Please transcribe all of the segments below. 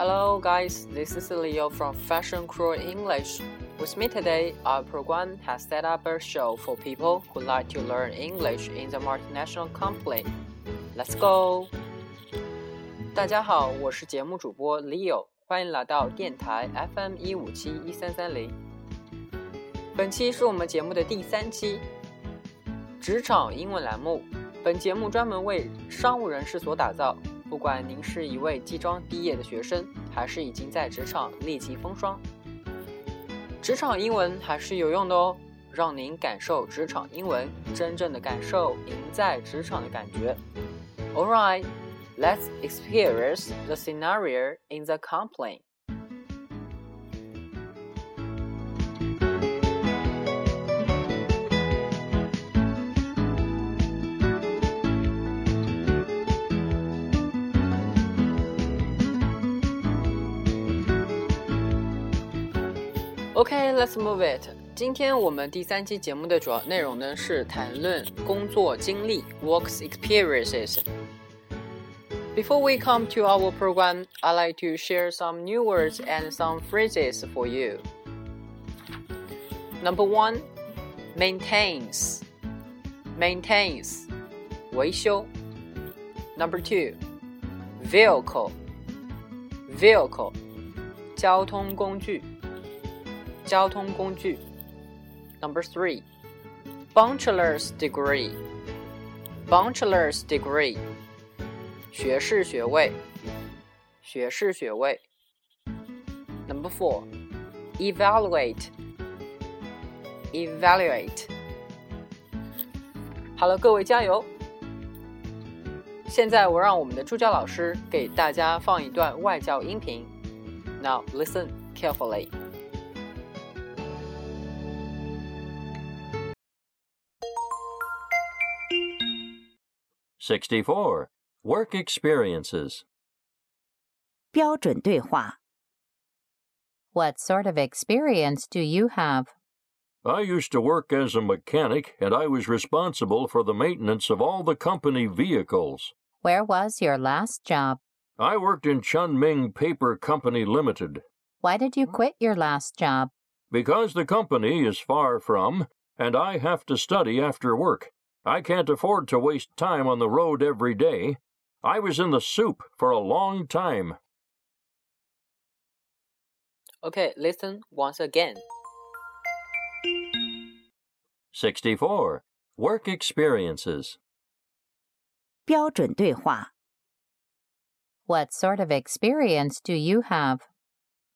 Hello, guys. This is Leo from Fashion Crew English. With me today, our program has set up a show for people who like to learn English in the multinational company. Let's go. 大家好，我是节目主播 Leo，欢迎来到电台 FM 一五七一三三零。本期是我们节目的第三期，职场英文栏目。本节目专门为商务人士所打造。不管您是一位即将毕业的学生，还是已经在职场历经风霜，职场英文还是有用的哦，让您感受职场英文真正的感受，赢在职场的感觉。All right, let's experience the scenario in the complaint. Okay, let's move it. 今天我们第三期节目的主要内容呢是谈论工作经历 （works experiences）。Before we come to our program, I'd like to share some new words and some phrases for you. Number one, maintains. Maintains, 维修。Number two, vehicle. Vehicle, 交通工具。 交通工具。Number three, bachelor's degree. Bachelor's degree，学士学位，学士学位。Number four, evaluate. Evaluate。好了，各位加油！现在我让我们的助教老师给大家放一段外教音频。Now listen carefully. Sixty-four. Work experiences. 标准对话。 What sort of experience do you have? I used to work as a mechanic, and I was responsible for the maintenance of all the company vehicles. Where was your last job? I worked in Chunming Paper Company Limited. Why did you quit your last job? Because the company is far from, and I have to study after work. I can't afford to waste time on the road every day. I was in the soup for a long time. Okay, listen once again. 64. Work experiences. 标准对话。 What sort of experience do you have?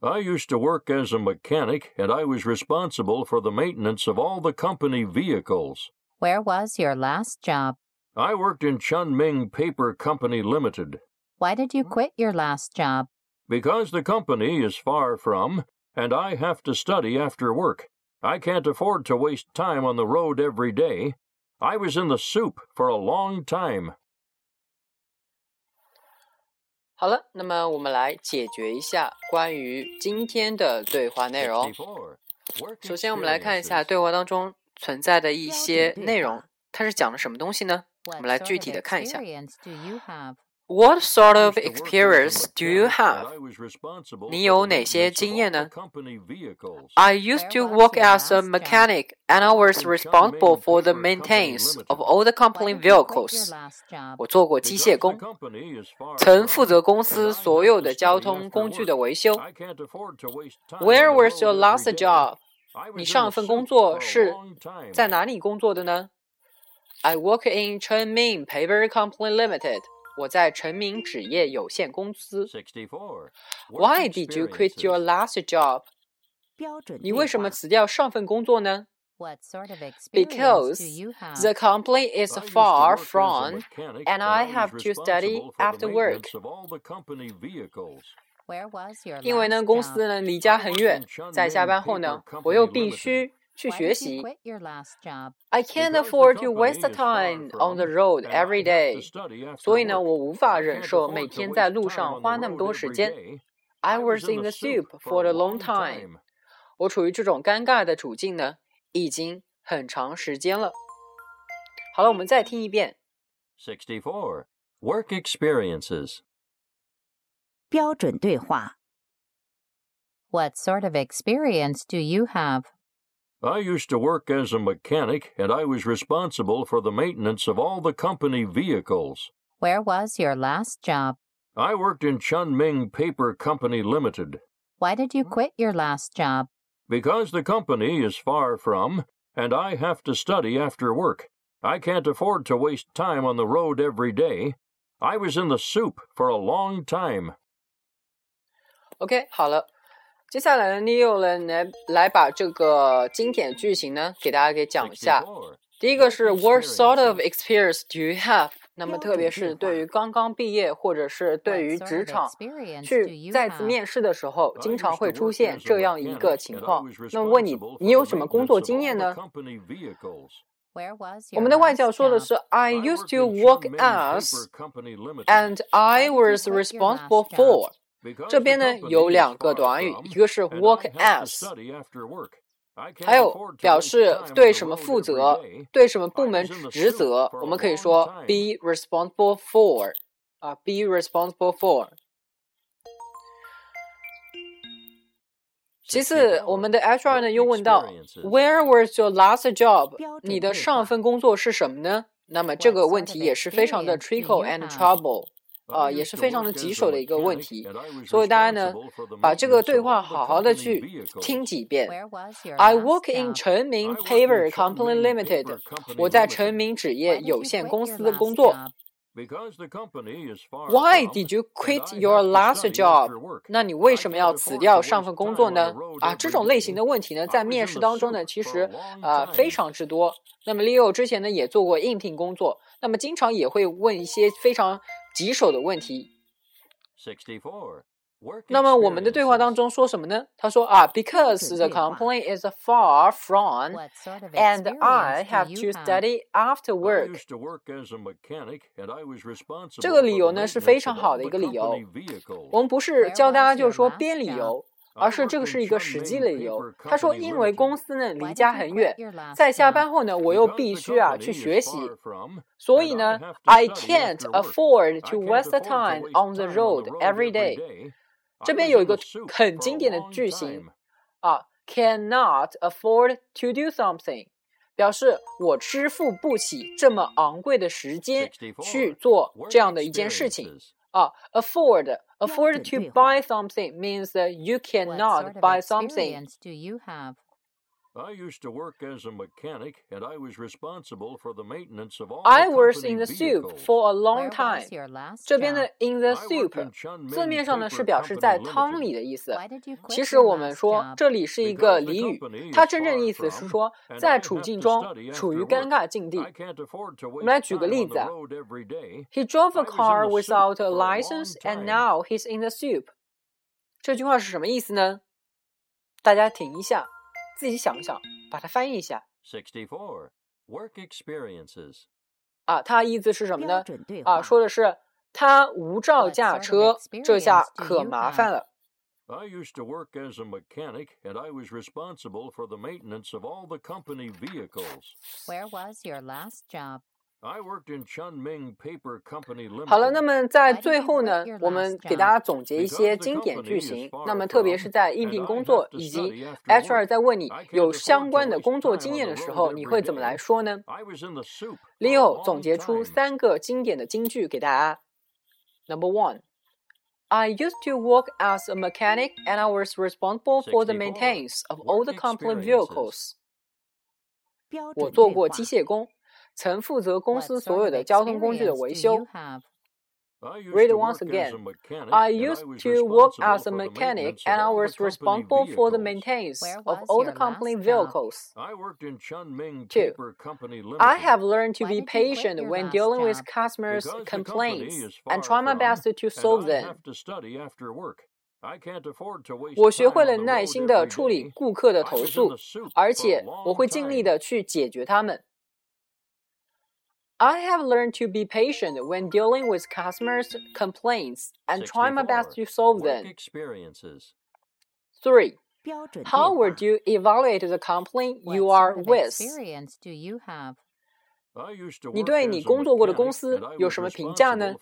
I used to work as a mechanic, and I was responsible for the maintenance of all the company vehicles. Where was your last job? I worked in Chunming Paper Company Limited. Why did you quit your last job? Because the company is far from, and I have to study after work. I can't afford to waste time on the road every day. I was in the soup for a long time. 好了，那么我们来解决一下关于今天的对话内容。 64. Work 首先，我们来看一下 experiences. 对话当中 存在的一些标准对话内容，它是讲的什么东西呢？我 What 们来 sort 具 of 体的看一下。 experience do you have? What sort of I used to work as a experience do you mechanic, and have? I was responsible 你 for 有 the 哪些 maintenance 经 of 验 all the 呢 company vehicles. I used to Where was work your as a last job? mechanic, and I was responsible for the maintenance of all the Why company did you quit your vehicles. last job? 我做过机械 Because 工 the，company is far 曾 from, 负责公 and 司 I 所 have 有 to 的 study 交通 after 工具 work. 的维修。 I can't afford to waste time Where on the was your road last every day. job? I was 你 in 上 the 一份 soup 工作 for a 是 long time. 在哪里工作的呢？I work in Chenming Paper Company Limited。我在成名纸业有限公司。 64. Work Why did you quit your experiences. last job？标准对你为什么话辞掉上份工作呢 What sort of experience Because do you have? the company is I used to far work as a from, mechanic, and I was have to study responsible for the after work. maintenance of all the company vehicles. Where was your 因为呢， last 公 job? 司呢离家很远，在下班后呢，我又必须去 Why 学 did you 习。 quit your last job? I can't Because the afford to company waste the is far time from, on the road and I every have to day. study after 所以呢， work. 我无法 I 忍 can't 受 afford 每 to 天在 waste 路 time 上 on 花 the 那么 road 多时 every 间。 day. I I was was in the soup for for a a long long time. time. 我处于这种尴尬的处境呢，已经很长时间了。好了，我们再听一遍。 64. Work experiences. 标准对话。 What sort of experience do you have? I used to work as a mechanic, and I was responsible for the maintenance of all the company vehicles. Where was your last job? I worked in Chunming Paper Company Limited. Why did you quit your last job? Because the company is far from, and I have to study after work. I can't afford to waste time on the road every day. I was in the soup for a long time. OK，好了，接下来呢，Leo 呢来来把这个经典句型呢给大家给讲一下。第一个是 What sort of experience do you have？那么特别是对于刚刚毕业或者是对于职场去再次面试的时候，经常会出现这样一个情况。那问你，你有什么工作经验呢？我们的外教说的是 I used to work as and I was responsible for。这边呢有两个短语，一个是 work can't 还有表示对什么负责对什么部门职责，我们可以说 be responsible for 啊，be responsible for。其次，我们的 HR 呢又问到 Where was your last job？你的上份工作是什么呢？那么这个问题也是非常的 trickle you and trouble。啊，也是非常的棘手的一个问题，所以大家呢，把这个对话好好的去听几遍。I work in chenmin Paver Company Limited。我在陈明纸业有限公司的工作。Why did you quit your last job？那你为什么要辞掉上份工作呢？啊，这种类型的问题呢，在面试当中呢，其实啊，非常之多。那么 Leo 之前呢，也做过应聘工作，那么经常也会问一些非常。棘手的问题。64. Work 那么我们的对话当中说什么呢？他说啊，because the company is far from What sort of and I have to study after work。这个理由呢是非常好的一个理由我们不是教大家就是说编理由而是这个是一个实际的理由。他说因为公司呢离家很远，在下班后呢我又必须啊去学习。所以呢，I can't afford to waste time on the road every day。这边有一个 很经典的句型啊，can not afford to do something，表示我支付不起这么昂贵的时间去做这样的一件事情。Uh, afford afford to buy something means that you cannot what sort of buy something. Experience do you have? I used to work as a mechanic, and I was responsible for the maintenance of all I the was company in the soup vehicles. for a Where long time was。your last 这边 job? 的 in the I worked soup in Chunming 字面上呢 Paper 是表示 Company 在汤 Limited. 里的意思。 Why did you 其 quit 实 实 your 我们 last 说 job? 这里是一个 Because the 俚语， company 它 is 真正 far 意思是 from, 说 and 在 I 处 have 境 to 中 study 处于 after 尴 work. 尬境地 I。can't afford to 我们来 waste 举个 time 例 on 子 the 啊 road every day. He drove a I was in car the without soup a for a license, long and time. now he's in the soup。这句话是什么意思呢？大家停一下， 自己想一想，把它翻译一下 64. Work experiences. 啊。它意思是什么标呢？准对话。啊，说的是他无照 What 驾 sort of 车，这下 experience do 可 you 麻 have? 烦了。 I used to work as a mechanic, and I was responsible for the maintenance of all the company vehicles. Where was your last job? I worked in Chunming Paper Company 好了，那么在最后呢我们给大家总结一些经典句型。那么特别是在应聘工作以及 HR 在问你有相关的工作经验的时候，你会怎么来说呢 a？Leo 总结出三个经典的金句给大家。Number one。I used to work as a mechanic and I was responsible for the maintenance of all the company experiences. vehicles. 我做过机。械工，曾负责公 What 司 sort 所有 of 的交通工具的 experience 维 do 修 you。have? I used Read it to once work as again. a mechanic, I and used I was to work responsible as a for the mechanic maintenance of and I all the was company responsible for the vehicles. maintenance Where of was all your the company last job? vehicles. I worked in Chunming Two. Paper Company Limited. I have learned to Why be did you quit patient your when last dealing with job? customers' Because the complaints company is and far try my from, best to and solve I them. have to study after work. I can't afford to waste 我学 time 会 on 了 the 耐 road 心的 every 处理 day. 顾客的 I 投 was in 诉 the，soup 而 for a 且我 long 会尽力 time. 的去解决它们。 I have learned to be patient when dealing with customers' complaints and try my best to 64. solve Work them. experiences. Three. 标准对 How 话 would。you evaluate the company What you are sort of with? experience do you have? 你对你工作过的公司有什么评价呢？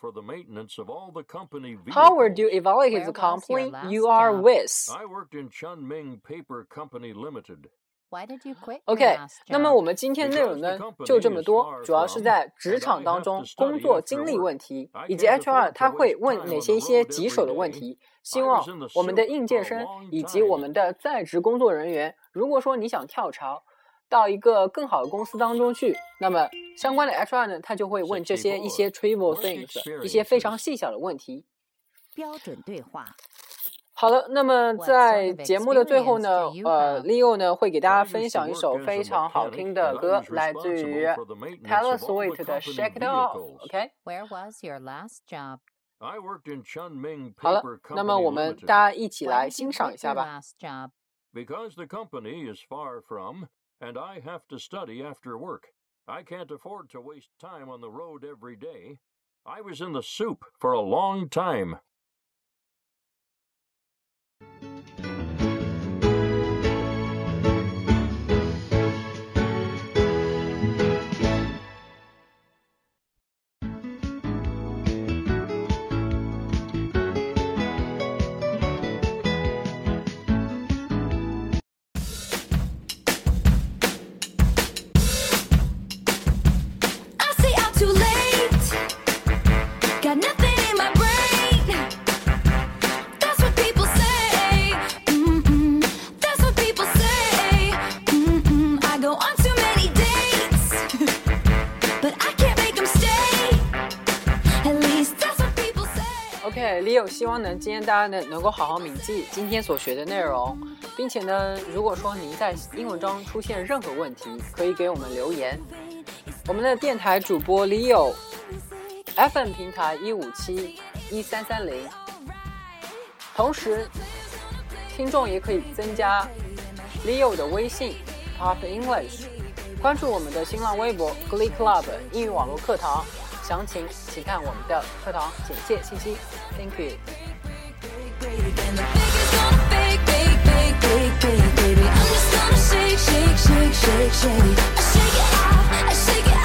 How would you evaluate the company you are with? I worked in Chunming Paper Company Limited. Why did you quit? OK，那么我们今天内容呢就这么多，主要是在职场当中工作经历问题，以及 HR 他会问哪些一些棘手的问题。希望我们的应届生以及我们的在职工作人员，如果说你想跳槽。到一个更好的公司当中去，那么相关的 HR 呢，他就会问这些一些 trivial things，一些非常细小的问题。标准对话。好了，那么在节目的最后呢，呃，Leo 呢会给大家分享一首非常好听的歌，来自于 Taylor Swift 的 Shake It Off。OK。Where was your last job? 好了，那么我们大家一起来欣赏一下吧。Because the company is far from and I have to study after work. I can't afford to waste time on the road every day. I was in the soup for a long time. thank you OK，Leo 希望呢，今天大家呢能够好好铭记今天所学的内容，并且呢，如果说您在英文中出现任何问题，可以给我们留言。我们的电台主播 Leo，FM 平台一五七一三三零。同时，听众也可以增加 Leo 的微信 pop English，关注我们的新浪微博 Glee Club 英语网络课堂。详情请看我们的课堂简介信息。Think it. shake, shake, shake, shake, shake. I shake it off, I shake it off.